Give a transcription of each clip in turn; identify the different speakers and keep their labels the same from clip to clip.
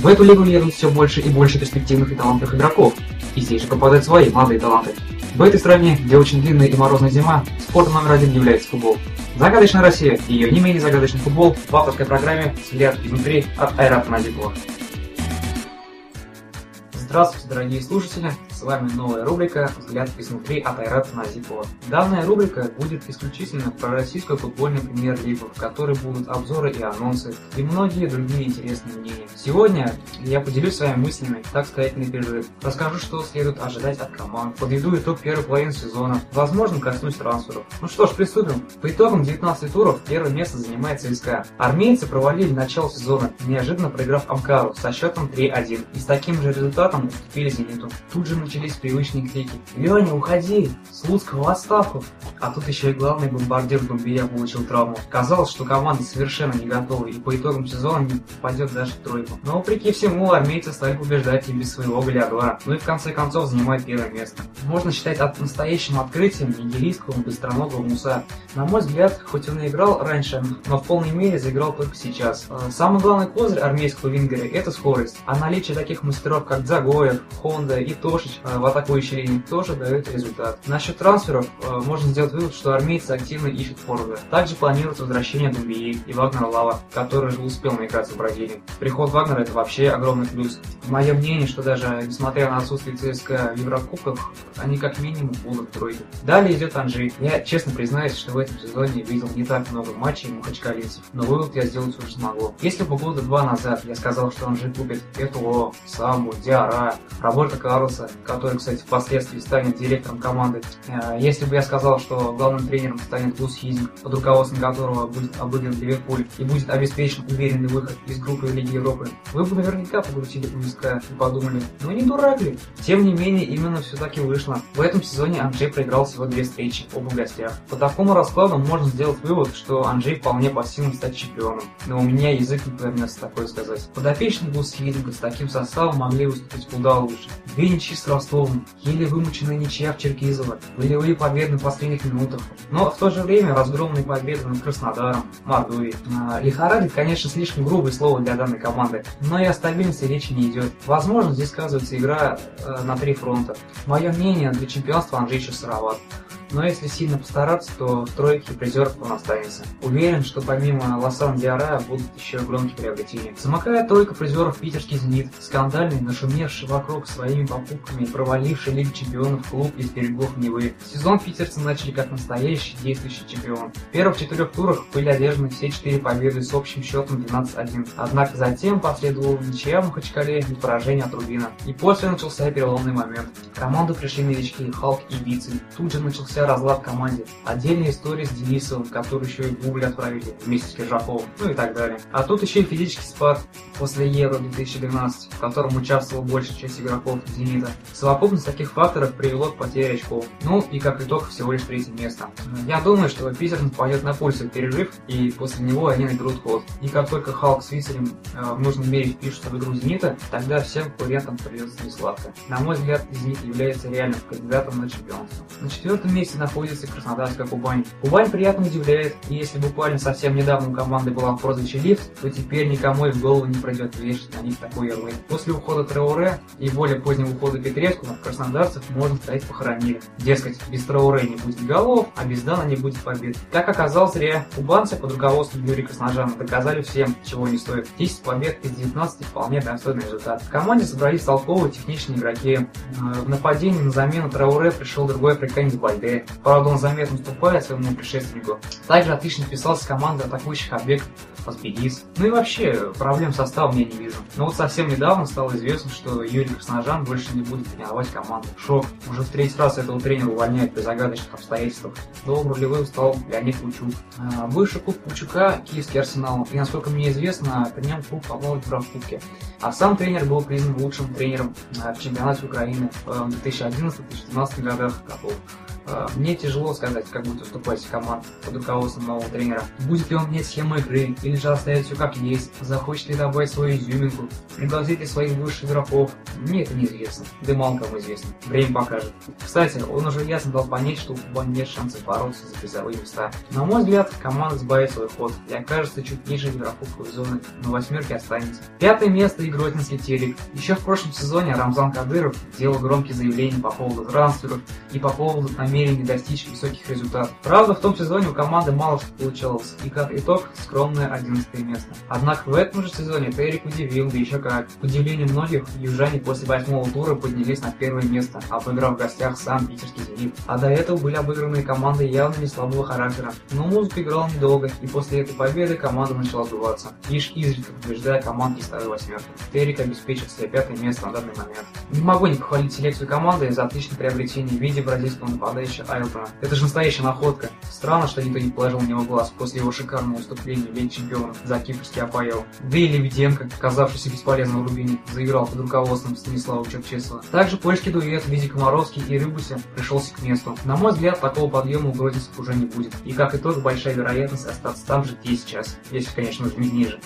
Speaker 1: В эту лигу едут все больше и больше перспективных и талантливых игроков, и здесь же попадают свои молодые таланты. В этой стране, где очень длинная и морозная зима, спортом номер один является футбол. Загадочная Россия и ее не менее загадочный футбол в авторской программе «Взгляд изнутри» от Айрата Назипова. Здравствуйте, дорогие слушатели! С вами новая рубрика «Взгляд изнутри» от Айрата Назипова. Данная рубрика будет исключительно про российскую футбольную премьер-лигу, в которой будут обзоры и анонсы, и многие другие интересные мнения. Сегодня я поделюсь своими мыслями, так сказать, на перерыв. Расскажу, что следует ожидать от команд, подведу итог первой половины сезона, возможно, коснусь трансферов. Ну что ж, приступим. По итогам 19 туров первое место занимает ЦСКА. Армейцы провалили начало сезона, неожиданно проиграв Амкару со счетом 3-1. И с таким же результатом уступили «Зениту». Тут же начались привычные крики «Леня, уходи! Слуцкого в отставку!» А тут еще и главный бомбардир Думбия получил травму. Казалось, что команда совершенно не готова и по итогам сезона не попадет даже в тройку. Но вопреки всему, армейцы стали побеждать и без своего Галиадора. Ну и в конце концов занимают первое место. Можно считать от настоящим открытием нигерийского быстроногого Муса. На мой взгляд, хоть он и играл раньше, но в полной мере заиграл только сейчас. Э, самый главный козырь армейского вингера – это скорость. А наличие таких мастеров, как Дзаго, Загоев, Хонда и Тошич в атакующей линии тоже дают результат. Насчет трансферов э, можно сделать вывод, что армейцы активно ищут форварда. Также планируется возвращение Думбии и Вагнера Лава, который же успел наиграться в Бразилии. Приход Вагнера это вообще огромный плюс. Мое мнение, что даже несмотря на отсутствие ЦСКА в Еврокубках, они как минимум будут в тройке. Далее идет Анжи. Я честно признаюсь, что в этом сезоне видел не так много матчей махачкалинцев, но вывод я сделать уже смогу. Если бы года два назад я сказал, что Анжи купит Этуо, Самбу, Диара, Роберта Карлоса, который, кстати, впоследствии станет директором команды. Э, если бы я сказал, что главным тренером станет Гус Хизинг, под руководством которого будет обыгран Ливерпуль и будет обеспечен уверенный выход из группы Лиги Европы, вы бы наверняка погрузили у виска и подумали, ну не дурак ли? Тем не менее, именно все-таки вышло. В этом сезоне Анджей проиграл всего две встречи, оба в гостях. По такому раскладу можно сделать вывод, что Анджей вполне по силам стать чемпионом. Но у меня язык не повернется такое сказать. Подопечный Гус Хизинга с таким составом могли выступить куда лучше. Две ничьи Ростовом, еле вымученная ничья в Черкизово, волевые победы в последних минутах. Но в то же время разгромные победы над Краснодаром, Мордовией. А, лихорадит, конечно, слишком грубое слово для данной команды, но и о стабильности речи не идет. Возможно, здесь сказывается игра э, на три фронта. Мое мнение, для чемпионства Анжей еще сыроват но если сильно постараться, то в тройке призеров он останется. Уверен, что помимо Лосан Диара будут еще громкие приобретения. Замыкает тройка призеров питерский «Зенит», скандальный, нашумевший вокруг своими покупками, проваливший Лигу чемпионов клуб из берегов Невы. Сезон питерцы начали как настоящий действующий чемпион. В первых четырех турах были одержаны все четыре победы с общим счетом 12-1. Однако затем последовала ничья в Махачкале и поражение от Рубина. И после начался переломный момент. В команду пришли новички Халк и Бицин. Тут же начался начался разлад в команде. Отдельная история с Денисовым, который еще и в Гугле отправили вместе с Киржаковым, ну и так далее. А тут еще и физический спад после Евро 2012, в котором участвовала большая часть игроков Зенита. Совокупность таких факторов привело к потере очков. Ну и как итог всего лишь третье место. Я думаю, что Питер пойдет на пульсе перерыв, и после него они наберут ход. И как только Халк с Вицелем э, в нужном мере впишутся в игру Зенита, тогда всем конкурентам придется несладко. На мой взгляд, Зенит является реальным кандидатом на чемпионство. На четвертом месте месте находится Краснодарская Кубань. Кубань приятно удивляет, и если буквально совсем недавно у команды была в прозвище лифт, то теперь никому и в голову не пройдет вешать на них такой ярлык. После ухода Трауре и более позднего ухода Петреску краснодарцев можно стоять похоронили. Дескать, без Трауре не будет голов, а без Дана не будет побед. Как оказалось, зря кубанцы под руководством Юрия Красножана доказали всем, чего не стоит. 10 побед из 19 вполне достойный результат. В команде собрались толковые техничные игроки. Э, в нападении на замену Трауре пришел другой африканец Бальде. Правда, он заметно уступает своему предшественнику. Также отлично вписался команда атакующих объектов Паспидис. Ну и вообще, проблем состава я не вижу. Но вот совсем недавно стало известно, что Юрий Красножан больше не будет тренировать команду. Шок. Уже в третий раз этого тренера увольняют при загадочных обстоятельствах. Новым рулевым стал Леонид Кучук. А, бывший клуб Кучука, киевский арсенал, и насколько мне известно, при нем клуб попал в Кубке. А сам тренер был признан лучшим тренером а, в чемпионате Украины в 2011-2012 годах. Э, мне тяжело сказать, как будет уступать команда под руководством нового тренера. Будет ли он менять схему игры, или же оставить все как есть, захочет ли добавить свою изюминку, пригласить ли своих высших игроков. Мне это неизвестно, да и мало кому известно. Время покажет. Кстати, он уже ясно дал понять, что у футбола нет шансов бороться за призовые места. На мой взгляд, команда сбавит свой ход и окажется чуть ниже игроков зоны, но восьмерки останется. Пятое место и Грозинский Терек. Еще в прошлом сезоне Рамзан Кадыров делал громкие заявления по поводу трансферов и по поводу намерений достичь высоких результатов. Правда, в том сезоне у команды мало что получалось, и как итог, скромное 11 место. Однако в этом же сезоне Терек удивил, да еще как. К удивлению многих, южане после восьмого тура поднялись на первое место, обыграв в гостях сам питерский «Зенит». А до этого были обыграны команды явно не слабого характера. Но музыка играла недолго, и после этой победы команда начала сдуваться, лишь изредка побеждая команды из второй восьмерки. Терек обеспечил себе пятое место на данный момент. Не могу не похвалить селекцию команды за отличное приобретение в виде бразильского нападающего Айлтона. Это же настоящая находка. Странно, что никто не положил на него глаз после его шикарного выступления в Лиге Чемпионов за кипрский Апоэл. Да и Лебеденко, казавшийся бесполезным в Рубине, заиграл под руководством Станислава Черчесова. Также польский дуэт в виде Комаровский и Рыбуся пришелся к месту. На мой взгляд, такого подъема у Грозинцев уже не будет. И как итог, большая вероятность остаться там же, где сейчас. Если, конечно, жмить ниже.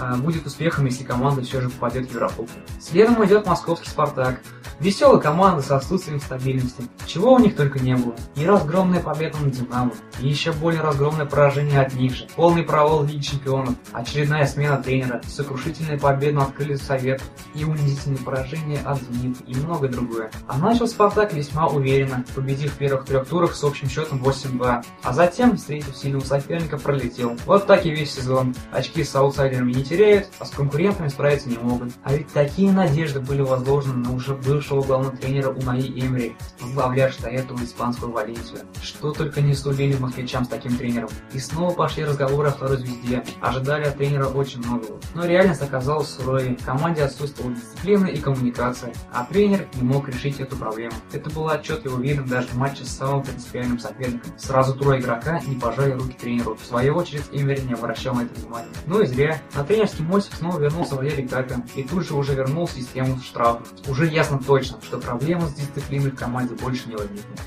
Speaker 1: А, будет успехом, если команда все же попадет в Еврокубку. Следом идет московский «Спартак». Веселая команда с отсутствием стабильности. Чего у них только не было. И разгромная победа над «Динамо», и еще более разгромное поражение от них же. Полный провал в Лиге Чемпионов, очередная смена тренера, сокрушительная победа над крылья Советов и унизительное поражение от «Зенита» и многое другое. А начал «Спартак» весьма уверенно, победив в первых трех турах с общим счетом 8-2, а затем, встретив сильного соперника, пролетел. Вот так и весь сезон. Очки с аутсайдерами не теряют, а с конкурентами справиться не могут. А ведь такие надежды были возложены на уже бывшего главного тренера Унаи Эмри, возглавлявшего этого испанскую Валенсию. Что только не сулили москвичам с таким тренером. И снова пошли разговоры о второй звезде. Ожидали от тренера очень многого. Но реальность оказалась суровее. Команде отсутствовала дисциплина и коммуникация, а тренер не мог решить эту проблему. Это было отчетливо видно даже в матче с самым принципиальным соперником. Сразу трое игрока не пожали руки тренеру. В свою очередь Эмери не обращал на это внимания. Ну и зря. На тренерский мостик снова вернулся в Валерий Капин и тут же уже вернул систему штрафов. Уже ясно точно, что проблема с дисциплиной в команде больше не возникнет.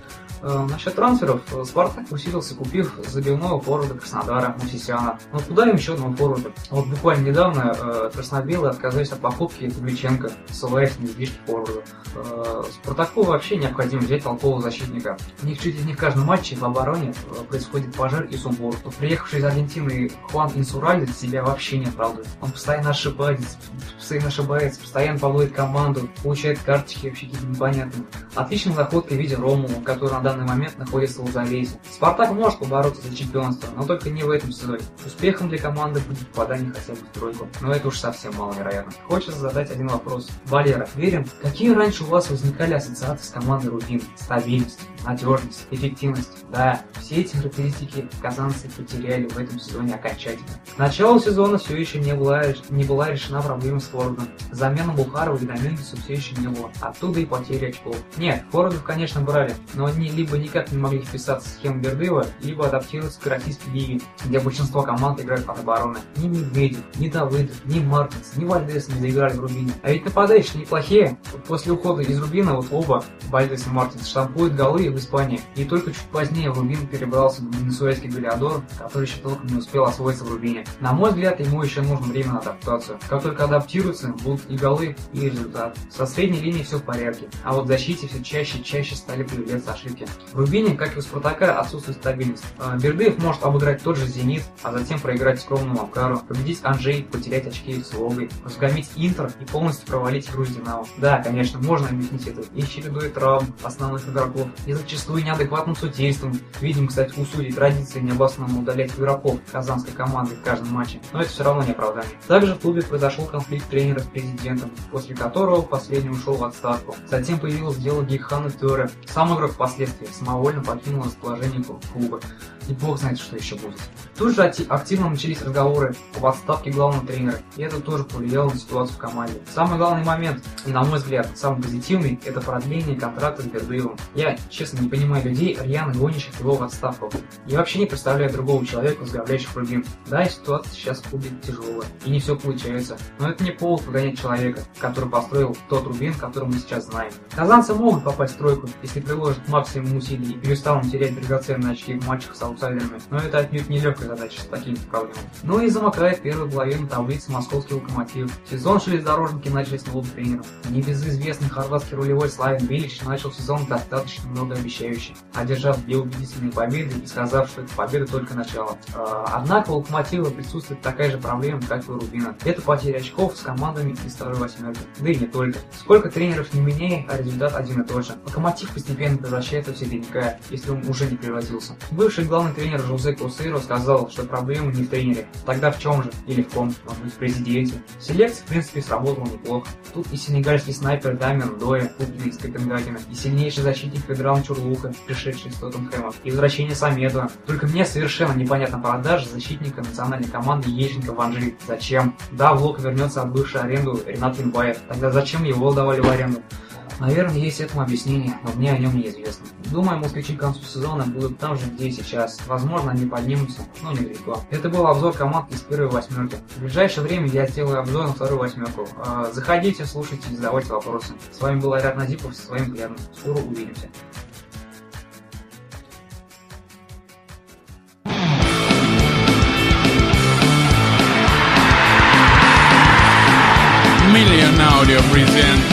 Speaker 1: Э, насчет трансферов, э, Спартак усилился, купив забивного форварда Краснодара Мусисяна. Но куда им еще одного форварда? Вот буквально недавно э, краснобелые отказались от покупки Павличенко, ссылаясь на излишки форварда. Э, Спартаку вообще необходимо взять толкового защитника. У них чуть ли не в каждом матче в обороне происходит пожар и сумбур. Приехавший из Аргентины Хуан Инсуральдес себя вообще не оправдывает. Он постоянно ошибается, постоянно ошибается, постоянно подводит команду, получает карточки вообще какие-то непонятные. Отличная находка в виде Ромулу, который на данный момент находится в Лазарете. Спартак может побороться за чемпионство, но только не в этом сезоне. Успехом для команды будет попадание хотя бы в тройку, но это уж совсем маловероятно. Хочется задать один вопрос. Валера, верим, какие раньше у вас возникали ассоциации с командой Рубин? Стабильность, надежность, эффективность. Да, все эти характеристики казанцы потеряли в этом сезоне окончательно. К началу сезона все еще не была, не была решена проблема с форвардом. Замена Бухарова и Домингесу все еще не было. Оттуда и потери очков. Нет, форвардов, конечно, брали, но они либо никак не могли вписаться в схему Бердыева, либо адаптироваться к российской лиге, где большинство команд играют под обороны. Ни Медведев, ни Давыдов, ни Мартинс, ни Вальдес не заиграли в Рубине. А ведь нападающие неплохие. После ухода из Рубина вот оба, Вальдес и Мартинс, штампуют голы в Испании. И только чуть позднее в Рубин перебрался венесуэльский Галиадор, который еще толком не успел освоиться в Рубине. На мой взгляд, ему еще нужно время на адаптацию. Как только адаптируется, будут и голы, и результат. Со средней линии все в порядке. А вот в защите все чаще и чаще стали появляться ошибки. В Рубине, как и у Спартака, отсутствует стабильность. А, Бердыев может обыграть тот же Зенит, а затем проиграть скромному Макару, победить Анжей, потерять очки с Волгой, разгромить Интер и полностью провалить игру с Динамо. Да, конечно, можно объяснить это и чередой травм основных игроков, и зачастую неадекватным судейством. Видим, кстати, у судей традиции необоснованно удалять игроков казанской команды в каждом матче, но это все равно не оправдание. Также в клубе произошел конфликт тренера с президентом, после которого последний ушел в отставку. Затем появилось дело Гейхана Тёре. Сам игрок впоследствии самовольно покинул расположение клуба. И бог знает, что еще будет. Тут же активно начались разговоры об отставке главного тренера, и это тоже повлияло на ситуацию в команде. Самый главный момент, и на мой взгляд, самый позитивный, это продление контракта с Бердыевым. Я, честно, не понимаю людей, рьяно гонящих его в отставку. Я вообще не представляю другого человека, возглавляющих Рубин. Да, и ситуация сейчас клубе тяжелая, и не все получается. Но это не повод выгонять человека, который построил тот Рубин, который мы сейчас знаем. Казанцы могут попасть в тройку, если приложат максимум усилий и перестанут терять драгоценные очки в матчах с аутсайдерами, но это отнюдь не легкая задача с такими проблемами. Ну и замыкает первую половину таблицы московский локомотив. Сезон железнодорожники начали с новым тренером. Небезызвестный хорватский рулевой Славин Билич начал сезон достаточно многообещающий, одержав две убедительные победы и сказав, что это победа только начало. А, однако у локомотива присутствует такая же проблема, как и у Рубина. Это потеря очков с командами из второй восьмерки. Да и не только. Сколько тренеров не меняет, а результат один и тот же. Локомотив постепенно превращается в середняка, если он уже не превратился. Бывший главный тренер Жозе Кусейро сказал, что проблема не в тренере. Тогда в чем же? Или в ком? Может быть в президенте? Селекция, в принципе, сработала неплохо. Тут и сенегальский снайпер Дамин Доя, купленный из Копенгагена, и сильнейший защитник Федерал Чурлука, пришедший из Тоттенхэма, и возвращение Самедова. Только мне совершенно непонятна продажа защитника национальной команды Ещенко в. Зачем? Да, в Лока вернется от бывшей аренду Ренат Лимбаев. Тогда зачем его давали в аренду? Наверное, есть этому объяснение, но мне о нем неизвестно. Думаю, москвичи к концу сезона будут там же, где и сейчас. Возможно, они поднимутся, но недалеко. Это был обзор команд из первой восьмерки. В ближайшее время я сделаю обзор на вторую восьмерку. А, заходите, слушайте задавайте вопросы. С вами был Айрат Назипов со своим взглядом. Скоро увидимся.
Speaker 2: Million Audio present